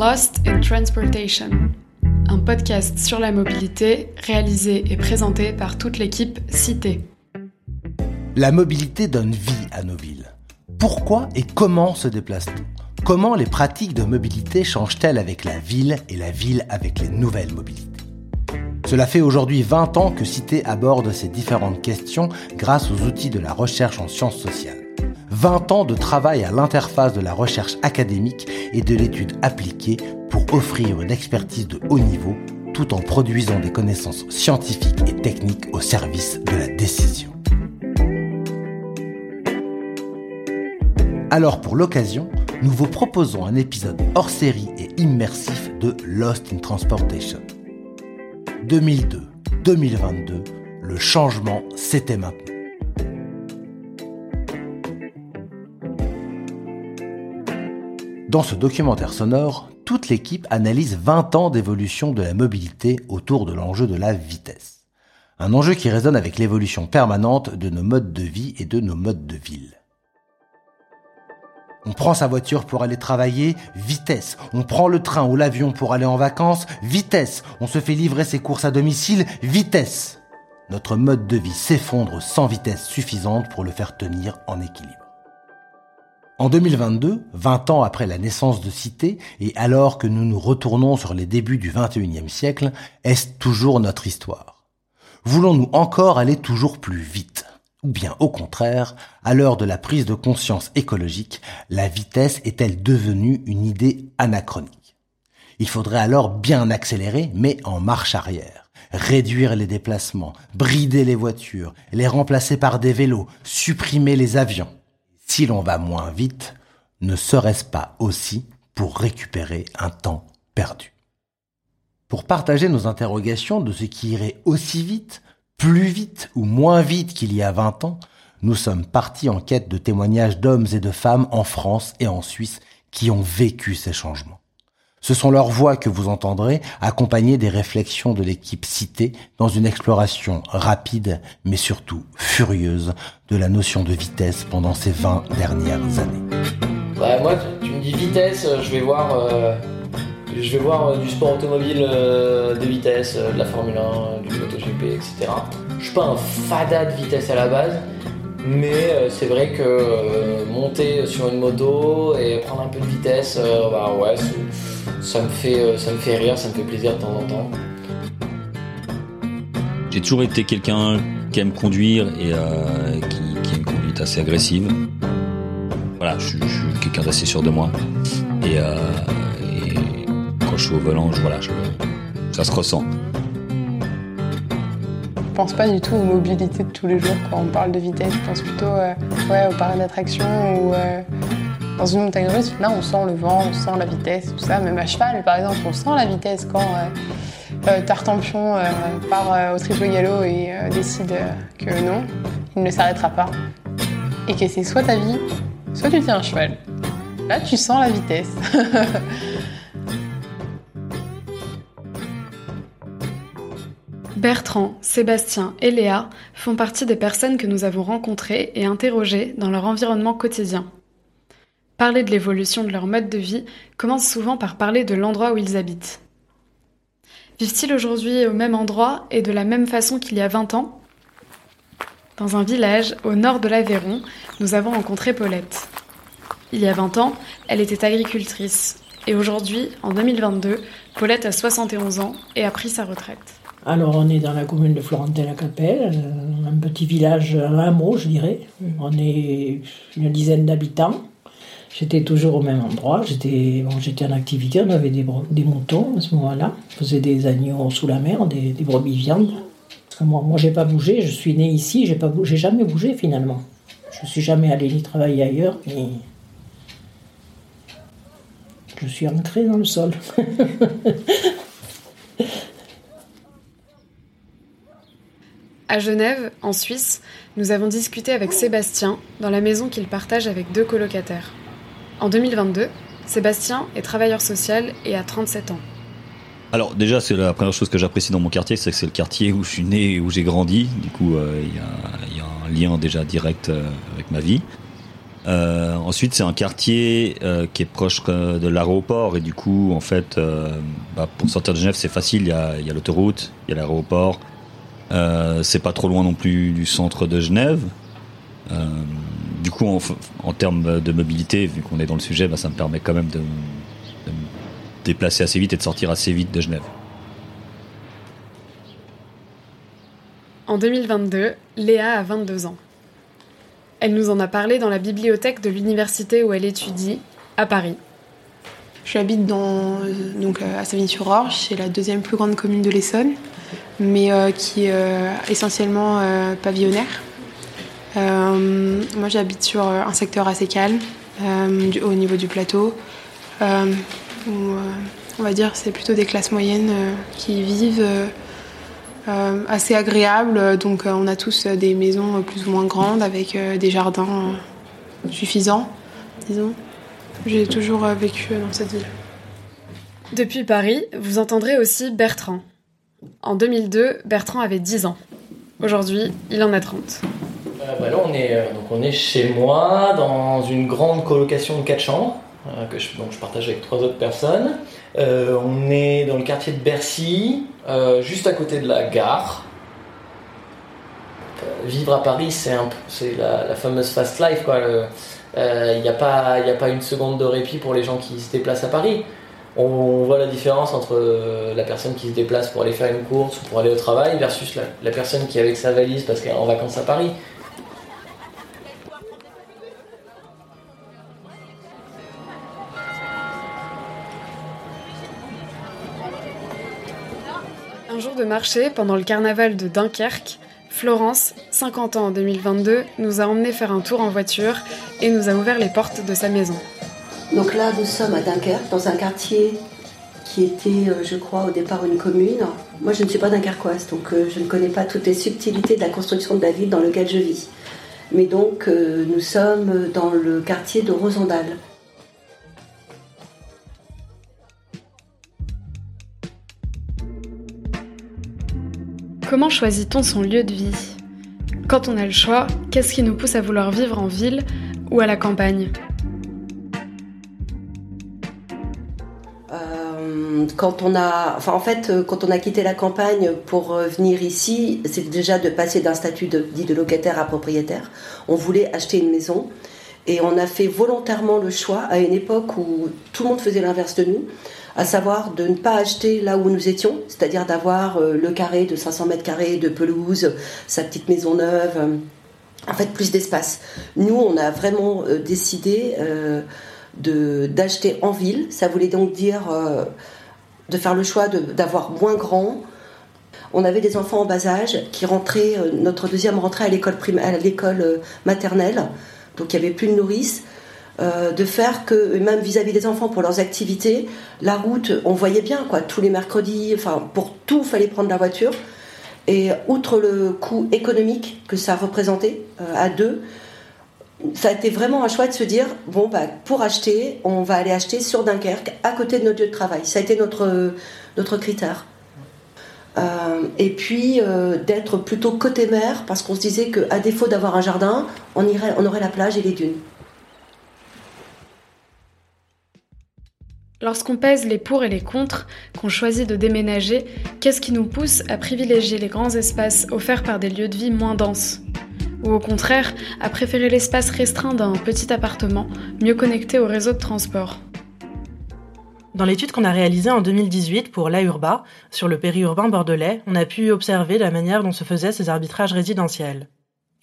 Lost in Transportation, un podcast sur la mobilité réalisé et présenté par toute l'équipe Cité. La mobilité donne vie à nos villes. Pourquoi et comment se déplace-t-on? Comment les pratiques de mobilité changent-elles avec la ville et la ville avec les nouvelles mobilités? Cela fait aujourd'hui 20 ans que Cité aborde ces différentes questions grâce aux outils de la recherche en sciences sociales. 20 ans de travail à l'interface de la recherche académique et de l'étude appliquée pour offrir une expertise de haut niveau tout en produisant des connaissances scientifiques et techniques au service de la décision. Alors pour l'occasion, nous vous proposons un épisode hors série et immersif de Lost in Transportation. 2002-2022, le changement, c'était maintenant. Dans ce documentaire sonore, toute l'équipe analyse 20 ans d'évolution de la mobilité autour de l'enjeu de la vitesse. Un enjeu qui résonne avec l'évolution permanente de nos modes de vie et de nos modes de ville. On prend sa voiture pour aller travailler, vitesse. On prend le train ou l'avion pour aller en vacances, vitesse. On se fait livrer ses courses à domicile, vitesse. Notre mode de vie s'effondre sans vitesse suffisante pour le faire tenir en équilibre. En 2022, 20 ans après la naissance de Cité, et alors que nous nous retournons sur les débuts du 21e siècle, est-ce toujours notre histoire? Voulons-nous encore aller toujours plus vite? Ou bien au contraire, à l'heure de la prise de conscience écologique, la vitesse est-elle devenue une idée anachronique? Il faudrait alors bien accélérer, mais en marche arrière. Réduire les déplacements, brider les voitures, les remplacer par des vélos, supprimer les avions si l'on va moins vite, ne serait-ce pas aussi pour récupérer un temps perdu? Pour partager nos interrogations de ce qui irait aussi vite, plus vite ou moins vite qu'il y a 20 ans, nous sommes partis en quête de témoignages d'hommes et de femmes en France et en Suisse qui ont vécu ces changements. Ce sont leurs voix que vous entendrez, accompagnées des réflexions de l'équipe citée dans une exploration rapide, mais surtout furieuse, de la notion de vitesse pendant ces 20 dernières années. Bah, moi, tu me dis vitesse, euh, je vais voir, euh, euh, du sport automobile de vitesse, de la Formule 1, du MotoGP, etc. Je suis pas un fada de vitesse à la base, mais c'est vrai que monter sur une moto et prendre un peu de vitesse, bah ouais, ça me, fait, euh, ça me fait rire, ça me fait plaisir de temps en temps. J'ai toujours été quelqu'un qui aime conduire et euh, qui, a une conduite assez agressive. Voilà, je, suis quelqu'un d'assez sûr de moi. Euh, et, quand je suis au volant, voilà, ça se ressent. Je pense pas du tout aux mobilités de tous les jours quand on parle de vitesse. Je pense plutôt ouais, aux parcs d'attraction ou dans une montagne russe, là, on sent le vent, on sent la vitesse, tout ça. Même à cheval, par exemple, on sent la vitesse quand euh, euh Tartampion euh, part euh, au triple galop et décide que non, il ne s'arrêtera pas. Et que c'est soit ta vie, soit tu tiens un cheval. Là, tu sens la vitesse. Bertrand, Sébastien et Léa font partie des personnes que nous avons rencontrées et interrogées dans leur environnement quotidien. Parler de l'évolution de leur mode de vie commence souvent par parler de l'endroit où ils habitent. Vivent-ils aujourd'hui au même endroit et de la même façon qu'il y a 20 ans? Dans un village au nord de l'Aveyron, nous avons rencontré Paulette. Il y a 20 ans, elle était agricultrice. Et aujourd'hui, en 2022, Paulette a 71 ans et a pris sa retraite. Alors on est dans la commune de Florentin-la-Capelle, euh, un petit village, un hameau je dirais. On est une dizaine d'habitants. J'étais toujours au même endroit. J'étais bon, en activité. On avait des, moutons à ce moment-là. On faisait des agneaux sous la mer, des, brebis viande. moi, moi j'ai pas bougé. Je suis né ici. J'ai pas j'ai jamais bougé finalement. Je suis jamais allé ni travailler ailleurs. Mais je suis ancré dans le sol. À Genève, en Suisse, nous avons discuté avec Sébastien dans la maison qu'il partage avec deux colocataires. En 2022, Sébastien est travailleur social et a 37 ans. Alors déjà, c'est la première chose que j'apprécie dans mon quartier, c'est que c'est le quartier où je suis né et où j'ai grandi. Du coup, euh, il y, a un lien déjà direct euh, avec ma vie. Euh, ensuite, c'est un quartier qui est proche de l'aéroport et du coup, en fait, bah, pour sortir de Genève, c'est facile. Il y a l'autoroute, il y a l'aéroport. Euh, c'est pas trop loin non plus du centre de Genève. Euh, du coup, en, termes de mobilité, vu qu'on est dans le sujet, bah, ça me permet quand même de, de me déplacer assez vite et de sortir assez vite de Genève. En 2022, Léa a 22 ans. Elle nous en a parlé dans la bibliothèque de l'université où elle étudie, à Paris. J'habite dans, euh, donc, à Savigny-sur-Orge, c'est la deuxième plus grande commune de l'Essonne, mais euh, qui est euh, essentiellement euh, pavillonnaire. Moi j'habite sur un secteur assez calme, au niveau du plateau, où on va dire c'est plutôt des classes moyennes qui vivent. assez agréable, donc on a tous des maisons plus ou moins grandes avec des jardins suffisants, disons. J'ai toujours vécu dans cette ville. Depuis Paris, vous entendrez aussi Bertrand. En 2002, Bertrand avait 10 ans. Aujourd'hui, il en a 30. Euh, bah là, on est, euh, donc on est chez moi dans une grande colocation de quatre chambres euh, que je, donc je partage avec trois autres personnes. On est dans le quartier de Bercy, juste à côté de la gare. Vivre à Paris, c'est la, la fameuse fast life. Il n'y a, a pas une seconde de répit pour les gens qui se déplacent à Paris. On, voit la différence entre euh, la personne qui se déplace pour aller faire une course ou pour aller au travail versus la, la personne qui est avec sa valise parce qu'elle est en vacances à Paris. Un jour de marché pendant le carnaval de Dunkerque, Florence, 50 ans en 2022, nous a emmenés faire un tour en voiture et nous a ouvert les portes de sa maison. Donc là, nous sommes à Dunkerque, dans un quartier qui était, euh, je crois, au départ une commune. Moi, je ne suis pas dunkerquoise, donc euh, je ne connais pas toutes les subtilités de la construction de la ville dans laquelle je vis. Mais donc, euh, nous sommes dans le quartier de Rosendal. Comment choisit-on son lieu de vie? Quand on a le choix, qu'est-ce qui nous pousse à vouloir vivre en ville ou à la campagne? Quand on a, en fait, euh, quand on a quitté la campagne pour euh, venir ici, c'est déjà de passer d'un statut dit de locataire à propriétaire. On voulait acheter une maison et on a fait volontairement le choix à une époque où tout le monde faisait l'inverse de nous, à savoir de ne pas acheter là où nous étions, c'est-à-dire d'avoir euh, le carré de 500 mètres carrés de pelouse, sa petite maison neuve. en fait, plus d'espace. Nous, on a vraiment décidé euh, d'acheter en ville. Ça voulait donc dire de faire le choix d'avoir moins grand. On avait des enfants en bas âge qui rentraient, euh, notre deuxième rentrait à l'école euh, maternelle, donc il n'y avait plus de nourrice. Euh, de faire que, même vis-à-vis des enfants pour leurs activités, la route, on voyait bien, quoi, tous les mercredis, pour tout, fallait prendre la voiture. Et outre le coût économique que ça représentait à deux, ça a été vraiment un choix de se dire bon bah pour acheter, on va aller acheter sur Dunkerque, à côté de notre lieu de travail. Ça a été notre critère. Euh, et puis euh, d'être plutôt côté mer parce qu'on se disait que à défaut d'avoir un jardin, on aurait la plage et les dunes. Lorsqu'on pèse les pour et les contre, qu'on choisit de déménager, qu'est-ce qui nous pousse à privilégier les grands espaces offerts par des lieux de vie moins denses? Ou au contraire, à préférer l'espace restreint d'un petit appartement, mieux connecté au réseau de transport Dans l'étude qu'on a réalisée en 2018 pour l'AURBA, sur le périurbain bordelais, on a pu observer la manière dont se faisaient ces arbitrages résidentiels.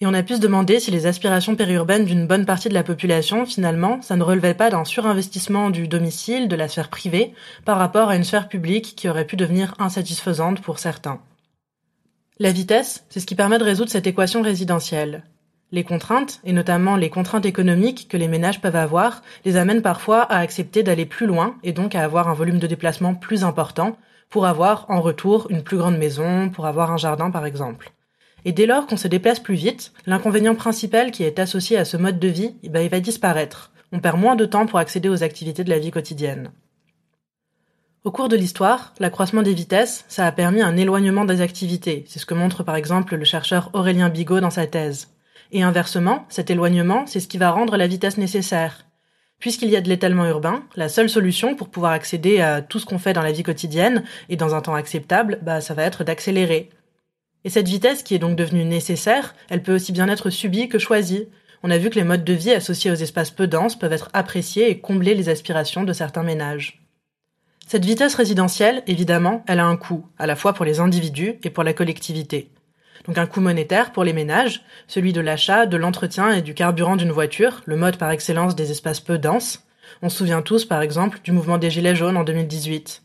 Et on a pu se demander si les aspirations périurbaines d'une bonne partie de la population, finalement, ça ne relevait pas d'un surinvestissement du domicile, de la sphère privée, par rapport à une sphère publique qui aurait pu devenir insatisfaisante pour certains. La vitesse, c'est ce qui permet de résoudre cette équation résidentielle. Les contraintes, et notamment les contraintes économiques que les ménages peuvent avoir, les amènent parfois à accepter d'aller plus loin et donc à avoir un volume de déplacement plus important pour avoir en retour une plus grande maison, pour avoir un jardin par exemple. Et dès lors qu'on se déplace plus vite, l'inconvénient principal qui est associé à ce mode de vie, eh ben, il va disparaître. On perd moins de temps pour accéder aux activités de la vie quotidienne. Au cours de l'histoire, l'accroissement des vitesses, ça a permis un éloignement des activités. C'est ce que montre par exemple le chercheur Aurélien Bigot dans sa thèse. Et inversement, cet éloignement, c'est ce qui va rendre la vitesse nécessaire. Puisqu'il y a de l'étalement urbain, la seule solution pour pouvoir accéder à tout ce qu'on fait dans la vie quotidienne et dans un temps acceptable, bah, ça va être d'accélérer. Et cette vitesse qui est donc devenue nécessaire, elle peut aussi bien être subie que choisie. On a vu que les modes de vie associés aux espaces peu denses peuvent être appréciés et combler les aspirations de certains ménages. Cette vitesse résidentielle, évidemment, elle a un coût, à la fois pour les individus et pour la collectivité. Donc un coût monétaire pour les ménages, celui de l'achat, de l'entretien et du carburant d'une voiture, le mode par excellence des espaces peu denses. On se souvient tous, par exemple, du mouvement des Gilets jaunes en 2018.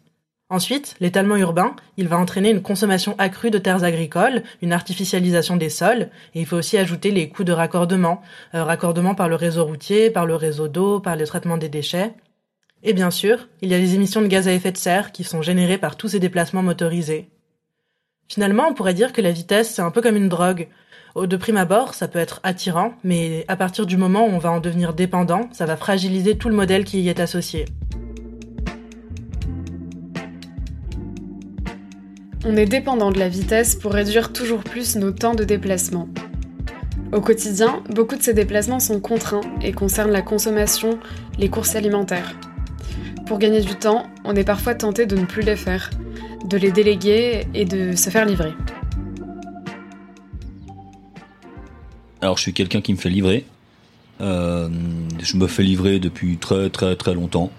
Ensuite, l'étalement urbain, il va entraîner une consommation accrue de terres agricoles, une artificialisation des sols, et il faut aussi ajouter les coûts de raccordement, euh, raccordement par le réseau routier, par le réseau d'eau, par le traitement des déchets. Et bien sûr, il y a les émissions de gaz à effet de serre qui sont générées par tous ces déplacements motorisés. Finalement, on pourrait dire que la vitesse, c'est un peu comme une drogue. De prime abord, ça peut être attirant, mais à partir du moment où on va en devenir dépendant, ça va fragiliser tout le modèle qui y est associé. On est dépendant de la vitesse pour réduire toujours plus nos temps de déplacement. Au quotidien, beaucoup de ces déplacements sont contraints et concernent la consommation, les courses alimentaires. Pour gagner du temps, on est parfois tenté de ne plus les faire, de les déléguer et de se faire livrer. Alors je suis quelqu'un qui me fait livrer. Euh, je me fais livrer depuis très très très longtemps.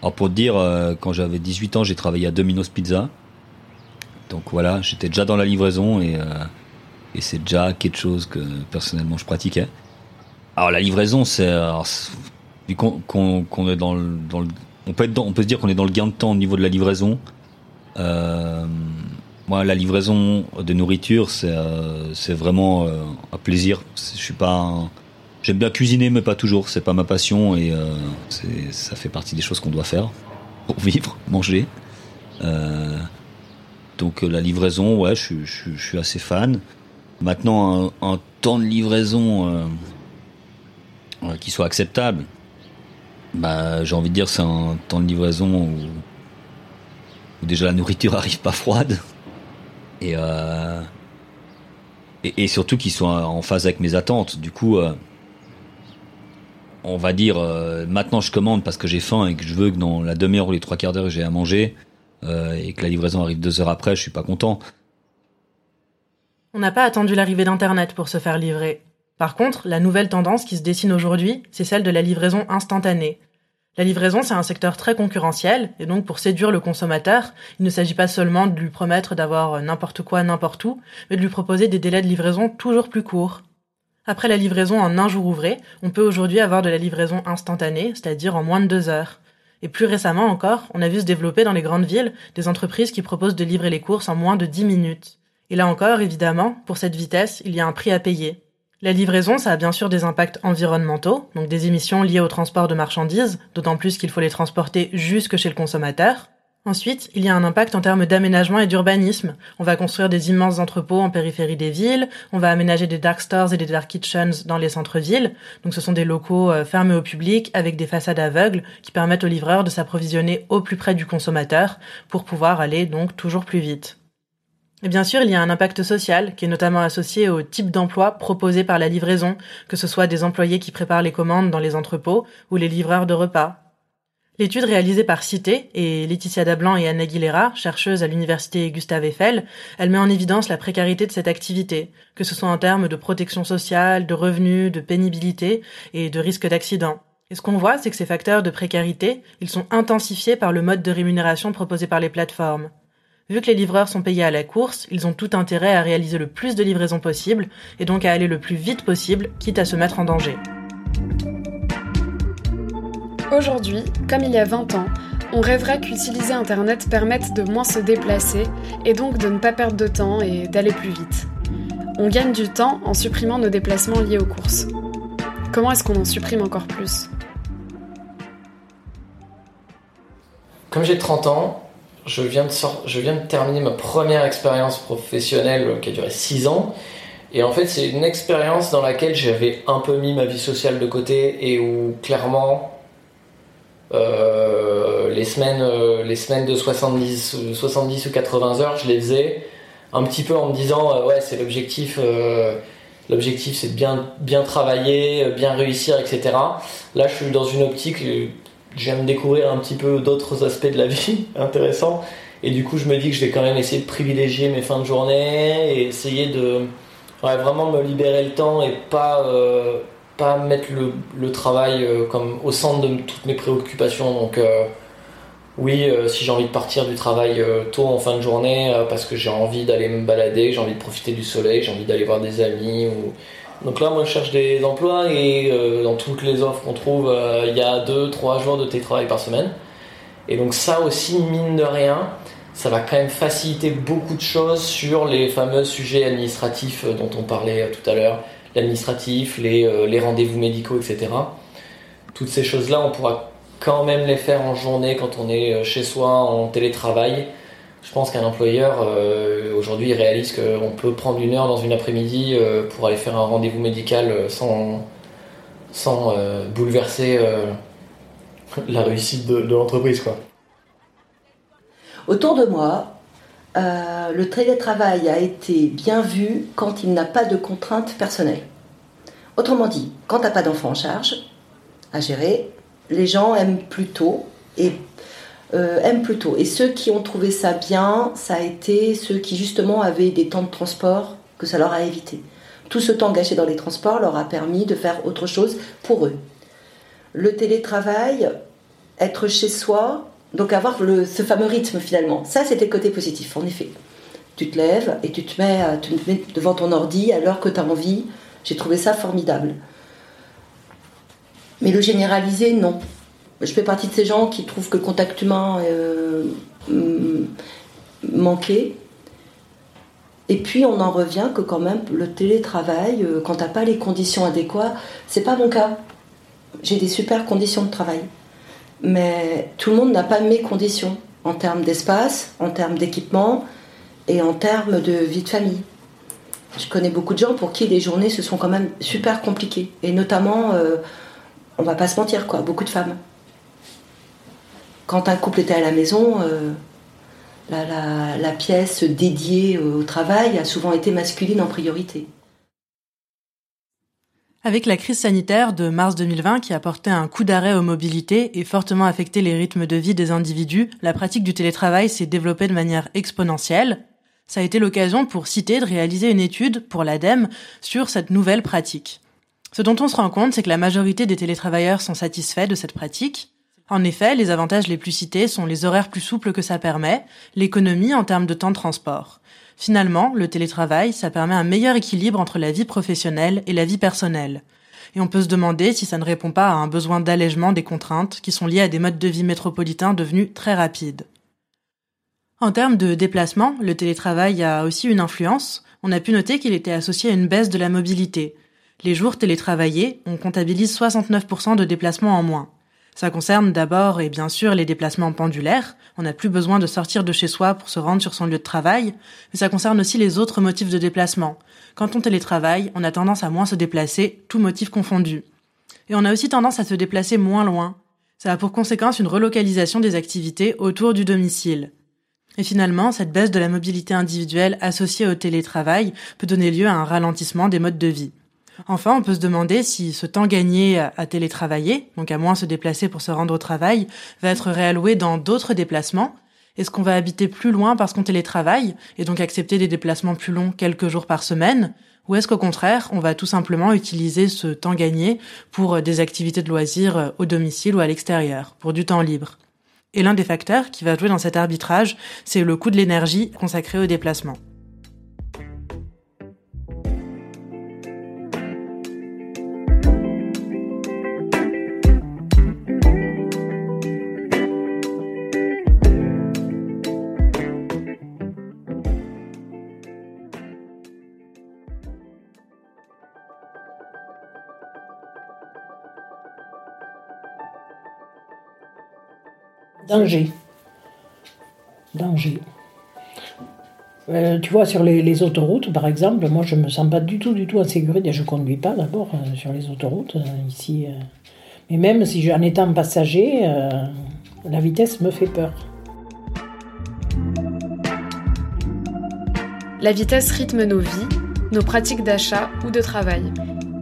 Alors pour te dire, euh, quand j'avais 18 ans, j'ai travaillé à Domino's Pizza. Donc voilà, j'étais déjà dans la livraison et, euh, et c'est déjà quelque chose que personnellement je pratiquais. Alors la livraison, c'est vu qu'on est dans le, dans le, on peut se dire qu'on est dans le gain de temps au niveau de la livraison. Euh, moi, la livraison de nourriture, c'est euh, vraiment euh, un plaisir. Je suis j'aime bien cuisiner, mais pas toujours. C'est pas ma passion et ça fait partie des choses qu'on doit faire pour vivre, manger. donc la livraison, ouais, je, suis assez fan. Maintenant, un temps de livraison qui soit acceptable, bah, j'ai envie de dire c'est un temps de livraison où déjà la nourriture arrive pas froide et euh, et, surtout qu'ils soient en phase avec mes attentes. Du coup, euh, on va dire euh, maintenant je commande parce que j'ai faim et que je veux que dans la demi-heure ou les trois quarts d'heure j'ai à manger et que la livraison arrive deux heures après, je suis pas content. On n'a pas attendu l'arrivée d'Internet pour se faire livrer. Par contre, la nouvelle tendance qui se dessine aujourd'hui, c'est celle de la livraison instantanée. La livraison, c'est un secteur très concurrentiel, et donc pour séduire le consommateur, il ne s'agit pas seulement de lui promettre d'avoir n'importe quoi n'importe où, mais de lui proposer des délais de livraison toujours plus courts. Après la livraison en un jour ouvré, on peut aujourd'hui avoir de la livraison instantanée, c'est-à-dire en moins de deux heures. Et plus récemment encore, on a vu se développer dans les grandes villes des entreprises qui proposent de livrer les courses en moins de dix minutes. Et là encore, évidemment, pour cette vitesse, il y a un prix à payer. La livraison, ça a bien sûr des impacts environnementaux, donc des émissions liées au transport de marchandises, d'autant plus qu'il faut les transporter jusque chez le consommateur. Ensuite, il y a un impact en termes d'aménagement et d'urbanisme. On va construire des immenses entrepôts en périphérie des villes, on va aménager des dark stores et des dark kitchens dans les centres-villes. Donc ce sont des locaux euh, fermés au public avec des façades aveugles qui permettent aux livreurs de s'approvisionner au plus près du consommateur pour pouvoir aller donc toujours plus vite. Et bien sûr, il y a un impact social qui est notamment associé au type d'emploi proposé par la livraison, que ce soit des employés qui préparent les commandes dans les entrepôts ou les livreurs de repas. L'étude réalisée par Cité et Laetitia Dablan et Anna Aguilera, chercheuses à l'université Gustave Eiffel, elle met en évidence la précarité de cette activité, que ce soit en termes de protection sociale, de revenus, de pénibilité et de risque d'accident. Et ce qu'on voit, c'est que ces facteurs de précarité, ils sont intensifiés par le mode de rémunération proposé par les plateformes. Vu que les livreurs sont payés à la course, ils ont tout intérêt à réaliser le plus de livraisons possible et donc à aller le plus vite possible, quitte à se mettre en danger. Aujourd'hui, comme il y a 20 ans, on rêverait qu'utiliser Internet permette de moins se déplacer et donc de ne pas perdre de temps et d'aller plus vite. On gagne du temps en supprimant nos déplacements liés aux courses. Comment est-ce qu'on en supprime encore plus? Comme j'ai 30 ans, je viens, de je viens de terminer ma première expérience professionnelle qui a duré 6 ans. Et en fait, c'est une expérience dans laquelle j'avais un peu mis ma vie sociale de côté et où clairement, euh, les, semaines, euh, les semaines de 70, 70 ou 80 heures, je les faisais un petit peu en me disant euh, ouais, c'est l'objectif l'objectif c'est de bien, bien travailler, bien réussir, etc. Là, je suis dans une optique, j'aime découvrir un petit peu d'autres aspects de la vie intéressants. Et du coup, je me dis que je vais quand même essayer de privilégier mes fins de journée et essayer de vraiment me libérer le temps et pas, euh, pas mettre le, travail euh, comme au centre de toutes mes préoccupations. Donc, euh, oui, si j'ai envie de partir du travail tôt en fin de journée parce que j'ai envie d'aller me balader, j'ai envie de profiter du soleil, j'ai envie d'aller voir des amis. Ou... Donc là, moi, je cherche des emplois et dans toutes les offres qu'on trouve, il y a 2-3 jours de télétravail par semaine. Et donc ça aussi, mine de rien, ça va quand même faciliter beaucoup de choses sur les fameux sujets administratifs euh, dont on parlait euh, tout à l'heure, l'administratif, euh, les rendez-vous médicaux, etc. Toutes ces choses-là, on pourra quand même les faire en journée quand on est chez soi en télétravail. Je pense qu'un employeur aujourd'hui réalise qu'on peut prendre une heure dans une après-midi pour aller faire un rendez-vous médical sans, sans bouleverser la réussite de, l'entreprise. Autour de moi, euh, le télétravail a été bien vu quand il n'a pas de contraintes personnelles. Autrement dit, quand tu n'as pas d'enfant en charge à gérer, les gens aiment plutôt et euh, aiment plutôt. Et ceux qui ont trouvé ça bien, ça a été ceux qui justement avaient des temps de transport que ça leur a évité. Tout ce temps gâché dans les transports leur a permis de faire autre chose pour eux. Le télétravail, être chez soi, donc avoir ce fameux rythme finalement. Ça, c'était le côté positif, en effet. Tu te lèves et tu te mets, tu te mets devant ton ordi à l'heure que tu as envie. J'ai trouvé ça formidable. Mais le généraliser, non. Je fais partie de ces gens qui trouvent que le contact humain euh, manquait. Et puis on en revient que quand même le télétravail, euh, quand t'as pas les conditions adéquates, c'est pas mon cas. J'ai des super conditions de travail mais tout le monde n'a pas mes conditions en termes d'espace, en termes d'équipement et en termes de vie de famille. Je connais beaucoup de gens pour qui les journées se sont quand même super compliquées, et notamment, euh, on va pas se mentir, quoi, beaucoup de femmes. Quand un couple était à la maison, euh, la pièce dédiée au travail a souvent été masculine en priorité. Avec la crise sanitaire de mars 2020 qui a porté un coup d'arrêt aux mobilités et fortement affecté les rythmes de vie des individus, la pratique du télétravail s'est développée de manière exponentielle. Ça a été l'occasion pour Cité de réaliser une étude pour l'ADEME sur cette nouvelle pratique. Ce dont on se rend compte, c'est que la majorité des télétravailleurs sont satisfaits de cette pratique. En effet, les avantages les plus cités sont les horaires plus souples que ça permet, l'économie en termes de temps de transport. Finalement, le télétravail, ça permet un meilleur équilibre entre la vie professionnelle et la vie personnelle. Et on peut se demander si ça ne répond pas à un besoin d'allègement des contraintes qui sont liées à des modes de vie métropolitains devenus très rapides. En termes de déplacement, le télétravail a aussi une influence. On a pu noter qu'il était associé à une baisse de la mobilité. Les jours télétravaillés, on comptabilise 69% de déplacements en moins. Ça concerne d'abord et bien sûr les déplacements pendulaires. On n'a plus besoin de sortir de chez soi pour se rendre sur son lieu de travail, mais ça concerne aussi les autres motifs de déplacement. Quand on télétravaille, on a tendance à moins se déplacer, tout motif confondu. Et on a aussi tendance à se déplacer moins loin. Ça a pour conséquence une relocalisation des activités autour du domicile. Et finalement, cette baisse de la mobilité individuelle associée au télétravail peut donner lieu à un ralentissement des modes de vie. Enfin, on peut se demander si ce temps gagné à télétravailler, donc à moins se déplacer pour se rendre au travail, va être réalloué dans d'autres déplacements. Est-ce qu'on va habiter plus loin parce qu'on télétravaille et donc accepter des déplacements plus longs quelques jours par semaine? Ou est-ce qu'au contraire, on va tout simplement utiliser ce temps gagné pour des activités de loisirs au domicile ou à l'extérieur, pour du temps libre? Et l'un des facteurs qui va jouer dans cet arbitrage, c'est le coût de l'énergie consacré au déplacement. Danger. Danger. Euh, tu vois, sur les, autoroutes, par exemple, moi, je me sens pas du tout, du tout en sécurité. Je conduis pas d'abord euh, sur les autoroutes euh, ici. mais même si en étant passager, la vitesse me fait peur. La vitesse rythme nos vies, nos pratiques d'achat ou de travail.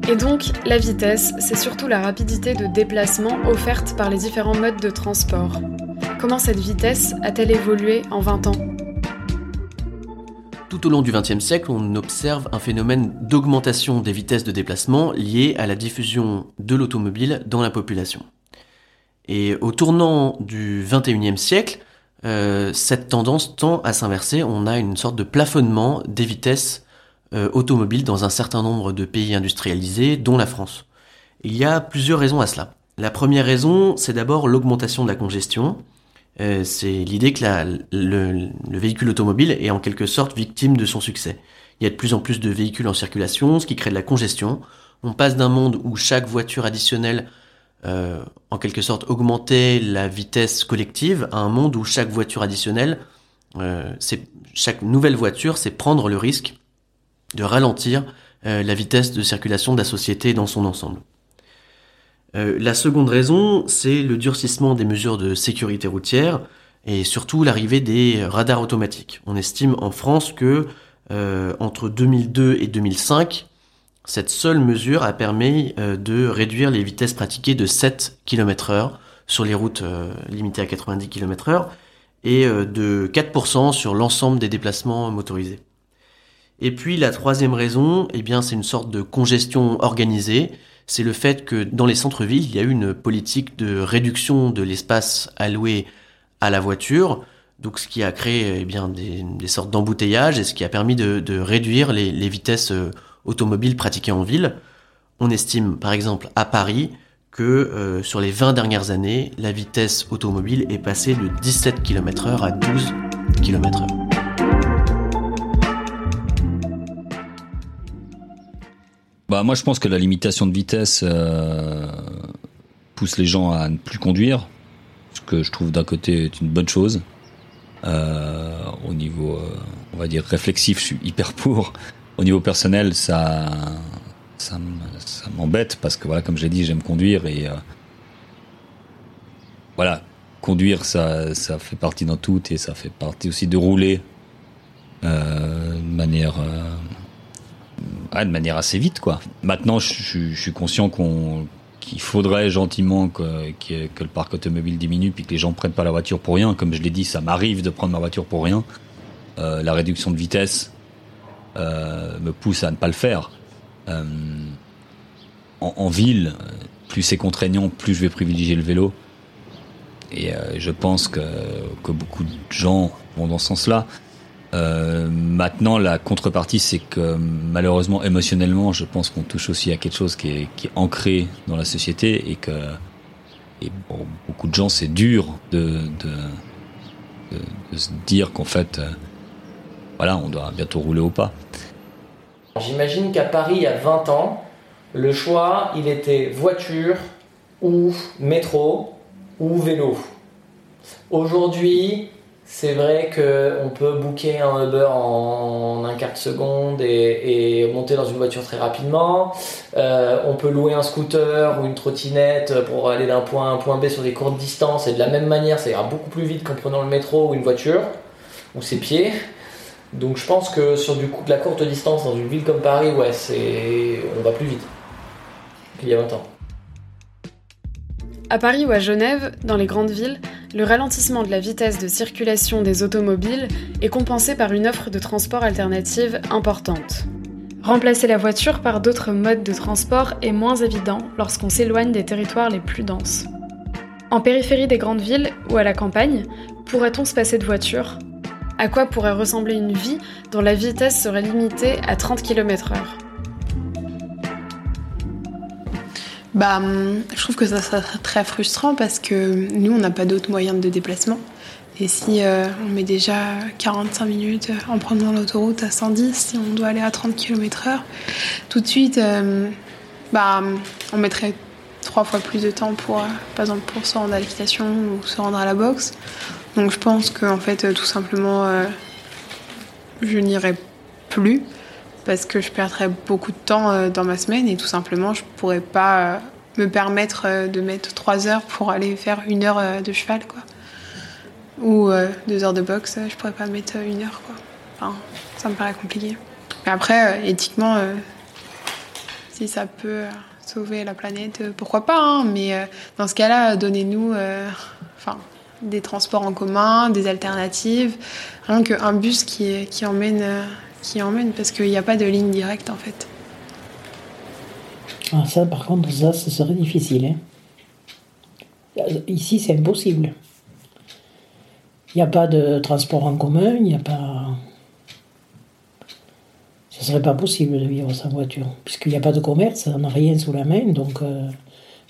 Et donc, la vitesse, c'est surtout la rapidité de déplacement offerte par les différents modes de transport. Comment cette vitesse a-t-elle évolué en 20 ans Tout au long du XXe siècle, on observe un phénomène d'augmentation des vitesses de déplacement lié à la diffusion de l'automobile dans la population. Et au tournant du XXIe siècle, euh, cette tendance tend à s'inverser. On a une sorte de plafonnement des vitesses euh, automobile dans un certain nombre de pays industrialisés, dont la France. Il y a plusieurs raisons à cela. La première raison, c'est d'abord l'augmentation de la congestion. Euh, c'est l'idée que le, véhicule automobile est en quelque sorte victime de son succès. Il y a de plus en plus de véhicules en circulation, ce qui crée de la congestion. On passe d'un monde où chaque voiture additionnelle, euh, en quelque sorte, augmentait la vitesse collective, à un monde où chaque voiture additionnelle, c'est chaque nouvelle voiture, c'est prendre le risque de ralentir euh, la vitesse de circulation de la société dans son ensemble. Euh, la seconde raison, c'est le durcissement des mesures de sécurité routière et surtout l'arrivée des radars automatiques. On estime en France que euh, entre 2002 et 2005, cette seule mesure a permis de réduire les vitesses pratiquées de 7 km heure sur les routes limitées à 90 km heure et de 4% sur l'ensemble des déplacements motorisés. Et puis la troisième raison, eh bien, c'est une sorte de congestion organisée. C'est le fait que dans les centres-villes, il y a eu une politique de réduction de l'espace alloué à la voiture, donc ce qui a créé eh bien des, sortes d'embouteillages et ce qui a permis de, réduire les, vitesses euh, automobiles pratiquées en ville. On estime par exemple à Paris que euh, sur les 20 dernières années, la vitesse automobile est passée de 17 km/h à 12 km/h. Bah moi je pense que la limitation de vitesse euh, pousse les gens à ne plus conduire, ce que je trouve d'un côté est une bonne chose. Euh, au niveau, euh, on va dire réflexif, je suis hyper pour. Au niveau personnel, ça, ça, m'embête parce que voilà, comme j'ai dit, j'aime conduire et voilà, conduire ça, ça fait partie dans tout et ça fait partie aussi de rouler de manière de manière assez vite, quoi. Maintenant, je, suis conscient qu'on qu'il faudrait gentiment que, le parc automobile diminue puis que les gens prennent pas la voiture pour rien. Comme je l'ai dit, ça m'arrive de prendre ma voiture pour rien. Euh, la réduction de vitesse euh, me pousse à ne pas le faire. Euh, en, ville, plus c'est contraignant, plus je vais privilégier le vélo. Et je pense que, que beaucoup de gens vont dans ce sens-là. Euh, maintenant, la contrepartie, c'est que malheureusement, émotionnellement, je pense qu'on touche aussi à quelque chose qui est, ancré dans la société et que pour beaucoup de gens, c'est dur de, se dire qu'en fait, euh, voilà, on doit bientôt rouler au pas. J'imagine qu'à Paris, il y a 20 ans, le choix, il était voiture ou métro ou vélo. Aujourd'hui, c'est vrai qu'on peut booker un Uber en un quart de seconde et, monter dans une voiture très rapidement. Euh, on peut louer un scooter ou une trottinette pour aller d'un point A à un point B sur des courtes distances et de la même manière, ça ira beaucoup plus vite qu'en prenant le métro ou une voiture ou ses pieds. Donc je pense que sur du coup de la courte distance dans une ville comme Paris, ouais, c'est on va plus vite qu'il y a 20 ans. À Paris ou à Genève, dans les grandes villes, le ralentissement de la vitesse de circulation des automobiles est compensé par une offre de transport alternative importante. Remplacer la voiture par d'autres modes de transport est moins évident lorsqu'on s'éloigne des territoires les plus denses. En périphérie des grandes villes ou à la campagne, pourrait-on se passer de voiture? À quoi pourrait ressembler une vie dont la vitesse serait limitée à 30 km/h Bah, je trouve que ça serait très frustrant parce que nous, on n'a pas d'autres moyens de déplacement. Et si euh, on met déjà 45 minutes en prenant l'autoroute à 110, si on doit aller à 30 km/h, tout de suite, euh, bah, on mettrait trois fois plus de temps pour, euh, par exemple, pour se rendre à l'équitation ou se rendre à la boxe. Donc je pense qu'en fait, tout simplement, je n'irai plus parce que je perdrais beaucoup de temps euh, dans ma semaine et tout simplement je pourrais pas euh, me permettre euh, de mettre trois heures pour aller faire une heure de cheval quoi ou deux heures de boxe je pourrais pas mettre une heure quoi enfin ça me paraît compliqué Mais après, éthiquement, si ça peut sauver la planète, pourquoi pas. Hein, mais dans ce cas-là, donnez-nous enfin, des transports en commun, des alternatives. Rien qu'un bus qui, qui, emmène, qui emmène, parce qu'il n'y a pas de ligne directe en fait. Ah, ça, par contre, ça, ce serait difficile. Hein. Ici, c'est impossible. Il n'y a pas de transport en commun, il n'y a pas. Ce serait pas possible de vivre sans voiture, puisqu'il n'y a pas de commerce, on n'a rien sous la main, donc euh,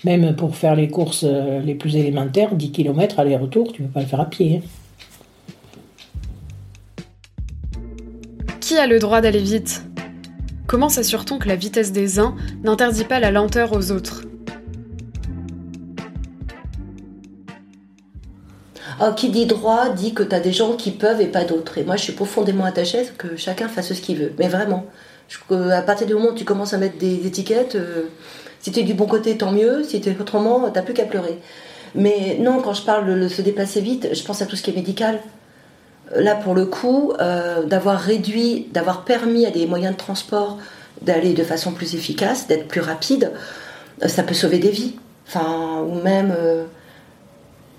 même pour faire les courses euh, les plus élémentaires, 10 km aller-retour, tu ne peux pas le faire à pied. Hein. Qui a le droit d'aller vite? Comment s'assure-t-on que la vitesse des uns n'interdit pas la lenteur aux autres? Ah, qui dit droit dit que tu as des gens qui peuvent et pas d'autres. Et moi, je suis profondément attachée à ce que chacun fasse ce qu'il veut. Mais vraiment, à partir du moment où tu commences à mettre des étiquettes, euh, si tu es du bon côté, tant mieux. Si tu es autrement, t'as plus qu'à pleurer. Mais non, quand je parle de se déplacer vite, je pense à tout ce qui est médical. Là, pour le coup, euh, d'avoir réduit, d'avoir permis à des moyens de transport d'aller de façon plus efficace, d'être plus rapide, euh, ça peut sauver des vies. Enfin, ou même.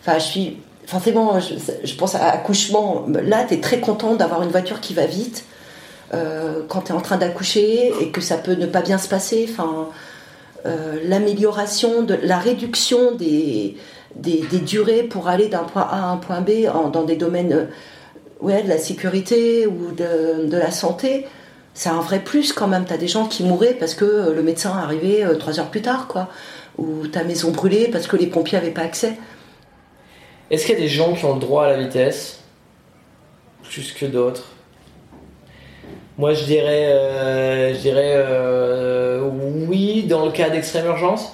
enfin, je suis forcément, je, pense à accouchement. Là, tu es très content d'avoir une voiture qui va vite euh, quand tu es en train d'accoucher et que ça peut ne pas bien se passer. Enfin, euh, l'amélioration, la réduction des, durées pour aller d'un point A à un point B dans des domaines euh, ouais, de la sécurité ou de, de la santé. C'est un vrai plus quand même. Tu as des gens qui mouraient parce que le médecin arrivait trois heures plus tard, quoi. Ou ta maison brûlée parce que les pompiers n'avaient pas accès. Est-ce qu'il y a des gens qui ont le droit à la vitesse plus que d'autres? Moi, je dirais, euh, je dirais euh, oui dans le cas d'extrême urgence?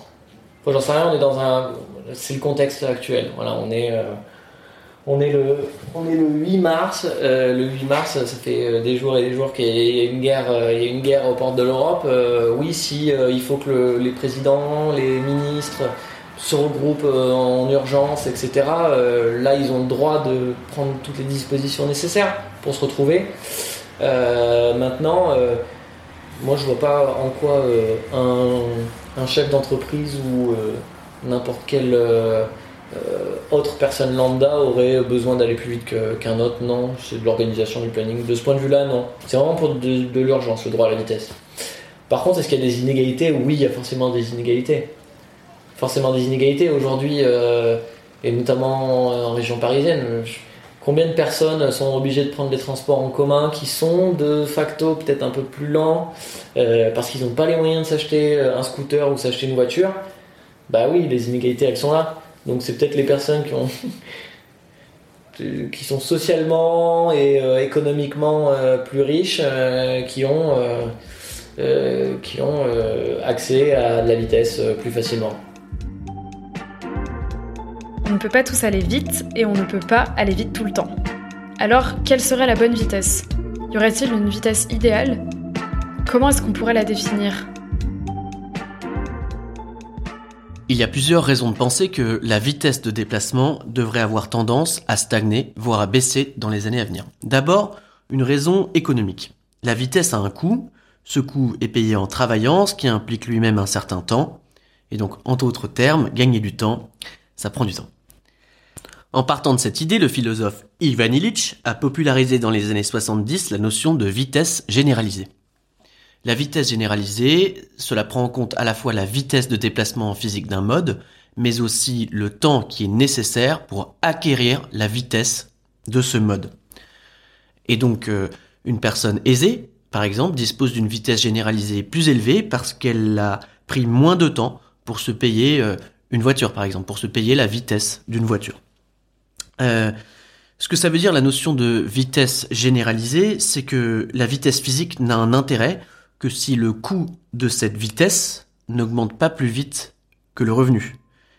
J'en sais rien, on est dans un. C'est le contexte actuel. Voilà, on est. Euh, on est, le, on est le 8 mars. le 8 mars, ça fait des jours et des jours qu'il y a une guerre, il y a une guerre aux portes de l'Europe. oui, si il faut que les présidents, les ministres, se regroupent euh, en urgence, etc. Euh, là, ils ont le droit de prendre toutes les dispositions nécessaires pour se retrouver. Euh, maintenant, moi, je vois pas en quoi un, chef d'entreprise ou n'importe quelle autre personne lambda aurait besoin d'aller plus vite qu'un autre. Non, c'est de l'organisation du planning. De ce point de vue-là, non. C'est vraiment pour de, l'urgence, le droit à la vitesse. Par contre, est-ce qu'il y a des inégalités? Oui, il y a forcément des inégalités forcément des inégalités. Aujourd'hui, euh, et notamment en région parisienne, combien de personnes sont obligées de prendre des transports en commun qui sont de facto peut-être un peu plus lents euh, parce qu'ils n'ont pas les moyens de s'acheter euh, un scooter ou s'acheter une voiture? Bah oui, les inégalités elles sont là. Donc c'est peut-être les personnes qui ont qui sont socialement et économiquement plus riches qui ont qui ont accès à de la vitesse plus facilement. On ne peut pas tous aller vite et on ne peut pas aller vite tout le temps. Alors, quelle serait la bonne vitesse? Y aurait-il une vitesse idéale? Comment est-ce qu'on pourrait la définir? Il y a plusieurs raisons de penser que la vitesse de déplacement devrait avoir tendance à stagner, voire à baisser dans les années à venir. D'abord, une raison économique. La vitesse a un coût, ce coût est payé en travaillant, ce qui implique lui-même un certain temps, et donc en d'autres termes, gagner du temps, ça prend du temps. En partant de cette idée, le philosophe Ivan Illich a popularisé dans les années 70 la notion de vitesse généralisée. La vitesse généralisée, cela prend en compte à la fois la vitesse de déplacement physique d'un mode, mais aussi le temps qui est nécessaire pour acquérir la vitesse de ce mode. Et donc, euh, une personne aisée, par exemple, dispose d'une vitesse généralisée plus élevée parce qu'elle a pris moins de temps pour se payer euh, une voiture, par exemple, pour se payer la vitesse d'une voiture. Euh, ce que ça veut dire la notion de vitesse généralisée, c'est que la vitesse physique n'a un intérêt que si le coût de cette vitesse n'augmente pas plus vite que le revenu.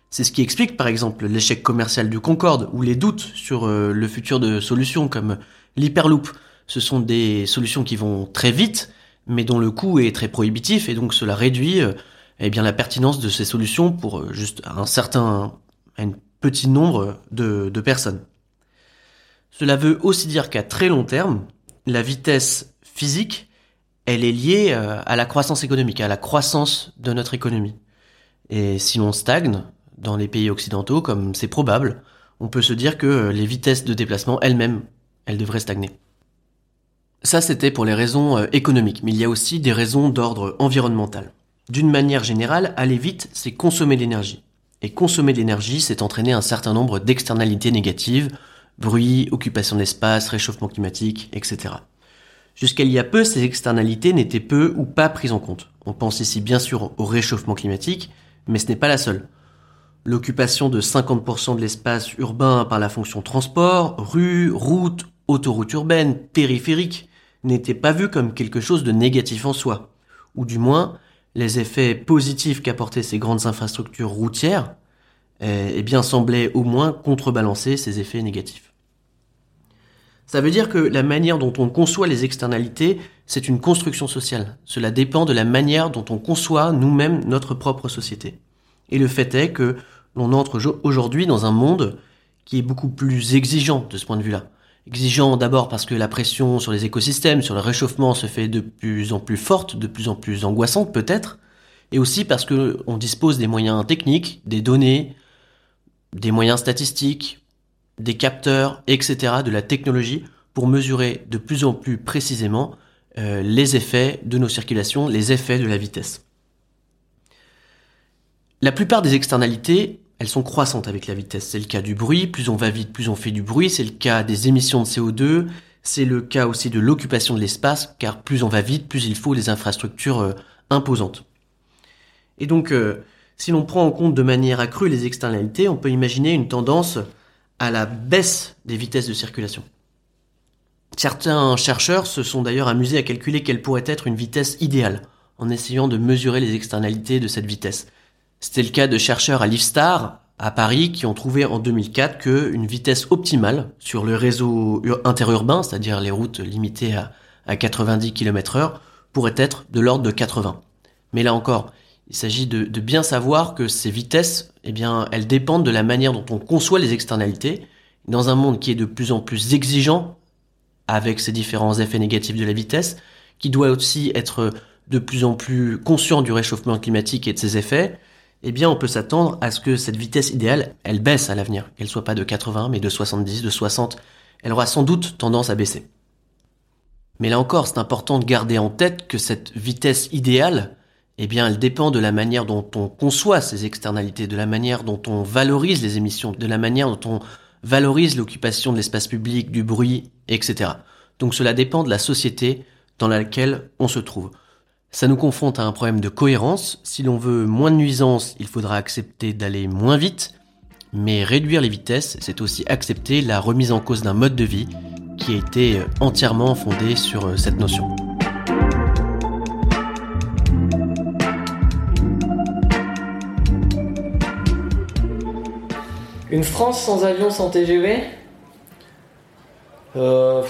C'est ce qui explique par exemple l'échec commercial du Concorde ou les doutes sur euh, le futur de solutions comme l'Hyperloop. Ce sont des solutions qui vont très vite, mais dont le coût est très prohibitif et donc cela réduit euh, eh bien la pertinence de ces solutions pour juste un certain, petit nombre de, personnes. Cela veut aussi dire qu'à très long terme, la vitesse physique elle est liée euh, à la croissance économique, à la croissance de notre économie. Et si l'on stagne dans les pays occidentaux, comme c'est probable, on peut se dire que les vitesses de déplacement elles-mêmes, elles devraient stagner. Ça, c'était pour les raisons euh, économiques, mais il y a aussi des raisons d'ordre environnemental. D'une manière générale, aller vite, c'est consommer l'énergie. Et consommer l'énergie, c'est entraîner un certain nombre d'externalités négatives, bruit, occupation d'espace, réchauffement climatique, etc. Jusqu'à il y a peu, ces externalités n'étaient peu ou pas prises en compte. On pense ici bien sûr au réchauffement climatique, mais ce n'est pas la seule. L'occupation de 50% de l'espace urbain par la fonction transport, rues, routes, autoroutes urbaines, périphériques, n'était pas vue comme quelque chose de négatif en soi. Ou du moins, les effets positifs qu'apportaient ces grandes infrastructures routières eh, eh bien, semblaient au moins contrebalancer ces effets négatifs. Ça veut dire que la manière dont on conçoit les externalités, c'est une construction sociale. Cela dépend de la manière dont on conçoit nous-mêmes notre propre société. Et le fait est que l'on entre aujourd'hui dans un monde qui est beaucoup plus exigeant de ce point de vue-là. Exigeant d'abord parce que la pression sur les écosystèmes, sur le réchauffement se fait de plus en plus forte, de plus en plus angoissante peut-être, et aussi parce que on dispose des moyens techniques, des données, des moyens statistiques, des capteurs, etc., de la technologie pour mesurer de plus en plus précisément euh, les effets de nos circulations, les effets de la vitesse. La plupart des externalités elles sont croissantes avec la vitesse. C'est le cas du bruit, plus on va vite, plus on fait du bruit, c'est le cas des émissions de CO2, c'est le cas aussi de l'occupation de l'espace, car plus on va vite, plus il faut des infrastructures euh, imposantes. Et donc, euh, si l'on prend en compte de manière accrue les externalités, on peut imaginer une tendance à la baisse des vitesses de circulation. Certains chercheurs se sont d'ailleurs amusés à calculer quelle pourrait être une vitesse idéale, en essayant de mesurer les externalités de cette vitesse. C'était le cas de chercheurs à l'IFSTAR, à Paris, qui ont trouvé en 2004 qu'une vitesse optimale sur le réseau interurbain, c'est-à-dire les routes limitées à, 90 km heure, pourrait être de l'ordre de 80. Mais là encore, il s'agit de, bien savoir que ces vitesses, eh bien, elles dépendent de la manière dont on conçoit les externalités. Dans un monde qui est de plus en plus exigeant, avec ses différents effets négatifs de la vitesse, qui doit aussi être de plus en plus conscient du réchauffement climatique et de ses effets, eh bien on peut s'attendre à ce que cette vitesse idéale, elle baisse à l'avenir, qu'elle soit pas de 80 mais de 70, de 60. Elle aura sans doute tendance à baisser. Mais là encore, c'est important de garder en tête que cette vitesse idéale, eh bien, elle dépend de la manière dont on conçoit ces externalités, de la manière dont on valorise les émissions, de la manière dont on valorise l'occupation de l'espace public, du bruit, etc. Donc cela dépend de la société dans laquelle on se trouve. Ça nous confronte à un problème de cohérence. Si l'on veut moins de nuisances, il faudra accepter d'aller moins vite. Mais réduire les vitesses, c'est aussi accepter la remise en cause d'un mode de vie qui a été entièrement fondé sur euh, cette notion. Une France sans avion, sans TGV euh,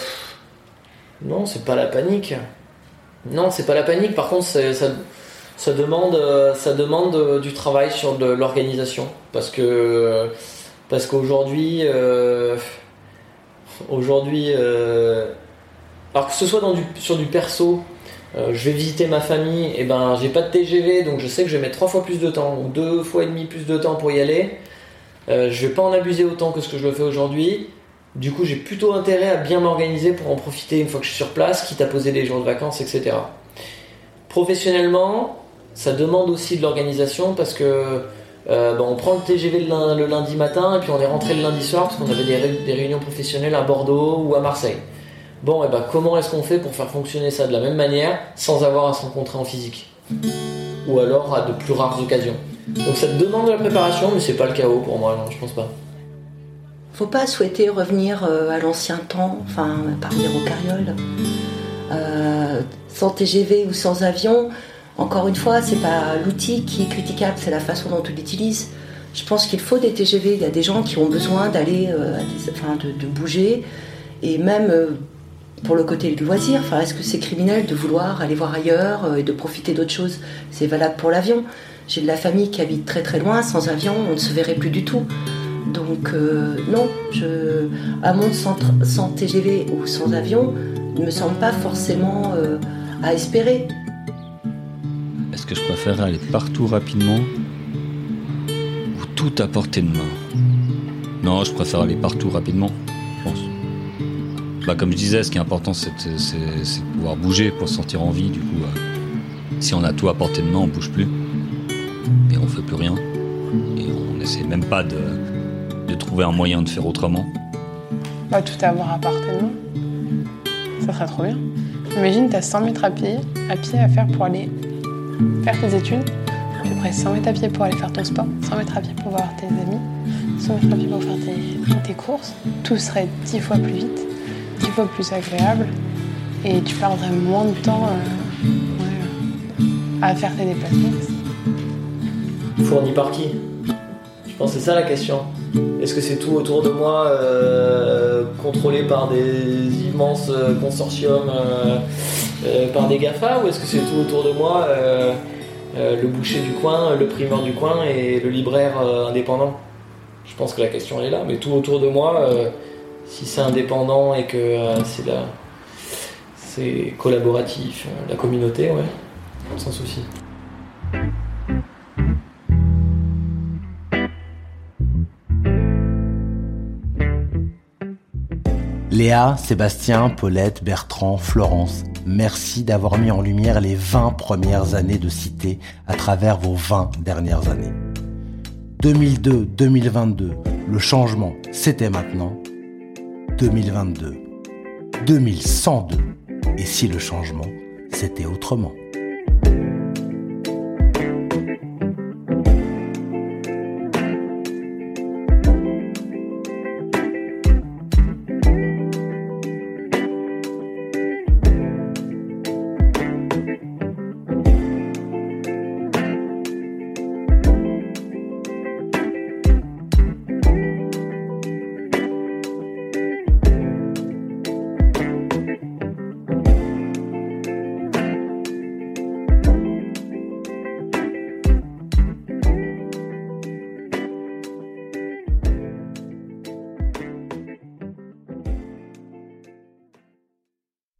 Non, c'est pas la panique. Non, c'est pas la panique. Par contre, ça, demande, ça demande euh, du travail sur de l'organisation. Parce que parce qu'aujourd'hui, euh, aujourd'hui, euh, alors que ce soit sur du perso, je vais visiter ma famille, et ben j'ai pas de TGV, donc je sais que je vais mettre trois fois plus de temps, ou deux fois et demi plus de temps pour y aller. Je vais pas en abuser autant que ce que je le fais aujourd'hui. Du coup, j'ai plutôt intérêt à bien m'organiser pour en profiter une fois que je suis sur place, quitte à poser des jours de vacances, etc. Professionnellement, ça demande aussi de l'organisation parce que euh, on prend le TGV le, lundi matin et puis on est rentré le lundi soir parce qu'on avait des, réunions professionnelles à Bordeaux ou à Marseille. Bon, et ben comment est-ce qu'on fait pour faire fonctionner ça de la même manière sans avoir à se rencontrer en physique? Ou alors à de plus rares occasions. Donc ça demande de la préparation, mais c'est pas le chaos pour moi, non, je pense pas faut pas souhaiter revenir euh, à l'ancien temps, enfin, partir aux carrioles. Euh, sans TGV ou sans avion, encore une fois, c'est pas l'outil qui est critiquable, c'est la façon dont on l'utilise. Je pense qu'il faut des TGV. Il y a des gens qui ont besoin d'aller, euh, enfin, de, bouger, et même pour le côté du loisir. Enfin, est-ce que c'est criminel de vouloir aller voir ailleurs et de profiter d'autres choses? C'est valable pour l'avion. J'ai de la famille qui habite très très loin. Sans avion, on ne se verrait plus du tout. Donc euh, non, je, un monde sans, TGV ou sans avion ne me semble pas forcément euh, à espérer. Est-ce que je préfère aller partout rapidement ou tout à portée de main? Non, je préfère aller partout rapidement, je pense. Bah, comme je disais, ce qui est important, c'est de, pouvoir bouger pour se sentir en vie. Du coup, euh, si on a tout à portée de main, on bouge plus. Fait plus rien. Et on n'essaie même pas de, de trouver un moyen de faire autrement. Bah, tout avoir à portée de main. Ça serait trop bien. Imagine, t'as 100 mètres à pied, à pied à faire pour aller faire tes études, puis après 100 mètres à pied pour aller faire ton sport, 100 mètres à pied pour voir tes amis, 100 mètres à pied pour faire tes, tes courses. Tout serait 10 fois plus vite, 10 fois plus agréable, et tu perdrais moins de temps euh, à faire tes déplacements. Fourni par qui Je pense que c'est ça la question. Est-ce que c'est tout autour de moi euh, contrôlé par des immenses euh, consortiums, euh, par des GAFA, ou est-ce que c'est tout autour de moi le boucher du coin, le primeur du coin et le libraire indépendant? Je pense que la question est là, mais tout autour de moi, si c'est indépendant et que c'est la, c'est collaboratif, la communauté, ouais, sans souci. Léa, Sébastien, Paulette, Bertrand, Florence, merci d'avoir mis en lumière les 20 premières années de Cité à travers vos 20 dernières années. 2002-2022, le changement, c'était maintenant. 2022, 2102, et si le changement, c'était autrement?